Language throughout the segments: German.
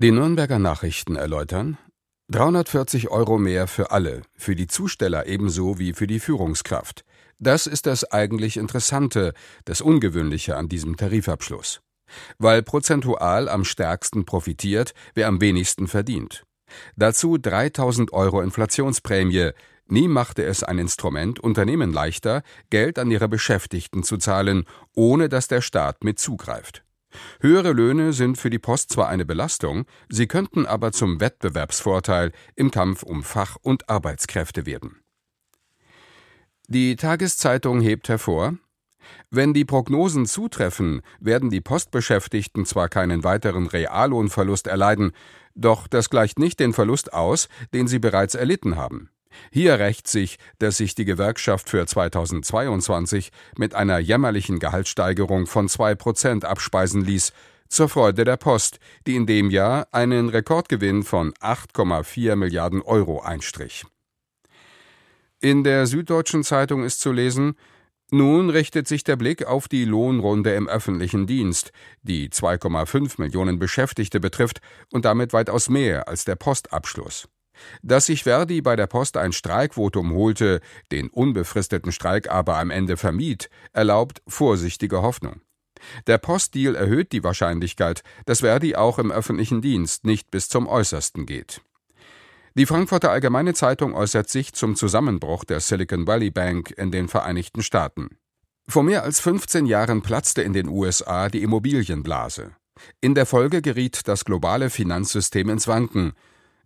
Die Nürnberger Nachrichten erläutern 340 Euro mehr für alle, für die Zusteller ebenso wie für die Führungskraft. Das ist das eigentlich Interessante, das Ungewöhnliche an diesem Tarifabschluss. Weil prozentual am stärksten profitiert, wer am wenigsten verdient. Dazu 3000 Euro Inflationsprämie. Nie machte es ein Instrument Unternehmen leichter, Geld an ihre Beschäftigten zu zahlen, ohne dass der Staat mit zugreift. Höhere Löhne sind für die Post zwar eine Belastung, sie könnten aber zum Wettbewerbsvorteil im Kampf um Fach- und Arbeitskräfte werden. Die Tageszeitung hebt hervor, wenn die Prognosen zutreffen, werden die Postbeschäftigten zwar keinen weiteren Reallohnverlust erleiden, doch das gleicht nicht den Verlust aus, den sie bereits erlitten haben. Hier rächt sich, dass sich die Gewerkschaft für 2022 mit einer jämmerlichen Gehaltssteigerung von 2 Prozent abspeisen ließ, zur Freude der Post, die in dem Jahr einen Rekordgewinn von 8,4 Milliarden Euro einstrich. In der Süddeutschen Zeitung ist zu lesen, nun richtet sich der Blick auf die Lohnrunde im öffentlichen Dienst, die 2,5 Millionen Beschäftigte betrifft und damit weitaus mehr als der Postabschluss. Dass sich Verdi bei der Post ein Streikvotum holte, den unbefristeten Streik aber am Ende vermied, erlaubt vorsichtige Hoffnung. Der Postdeal erhöht die Wahrscheinlichkeit, dass Verdi auch im öffentlichen Dienst nicht bis zum Äußersten geht. Die Frankfurter Allgemeine Zeitung äußert sich zum Zusammenbruch der Silicon Valley Bank in den Vereinigten Staaten. Vor mehr als 15 Jahren platzte in den USA die Immobilienblase. In der Folge geriet das globale Finanzsystem ins Wanken,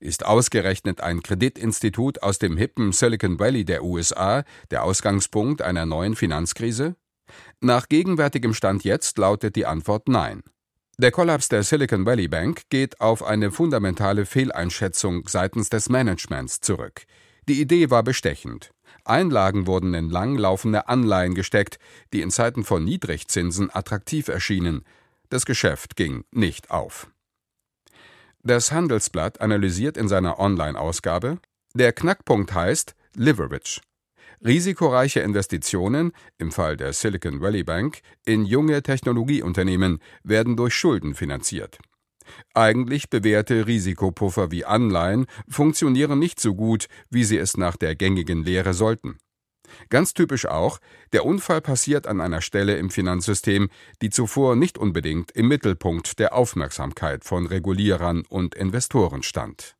ist ausgerechnet ein Kreditinstitut aus dem hippen Silicon Valley der USA der Ausgangspunkt einer neuen Finanzkrise? Nach gegenwärtigem Stand jetzt lautet die Antwort Nein. Der Kollaps der Silicon Valley Bank geht auf eine fundamentale Fehleinschätzung seitens des Managements zurück. Die Idee war bestechend. Einlagen wurden in langlaufende Anleihen gesteckt, die in Zeiten von Niedrigzinsen attraktiv erschienen. Das Geschäft ging nicht auf. Das Handelsblatt analysiert in seiner Online-Ausgabe: Der Knackpunkt heißt Leverage. Risikoreiche Investitionen, im Fall der Silicon Valley Bank, in junge Technologieunternehmen werden durch Schulden finanziert. Eigentlich bewährte Risikopuffer wie Anleihen funktionieren nicht so gut, wie sie es nach der gängigen Lehre sollten. Ganz typisch auch, der Unfall passiert an einer Stelle im Finanzsystem, die zuvor nicht unbedingt im Mittelpunkt der Aufmerksamkeit von Regulierern und Investoren stand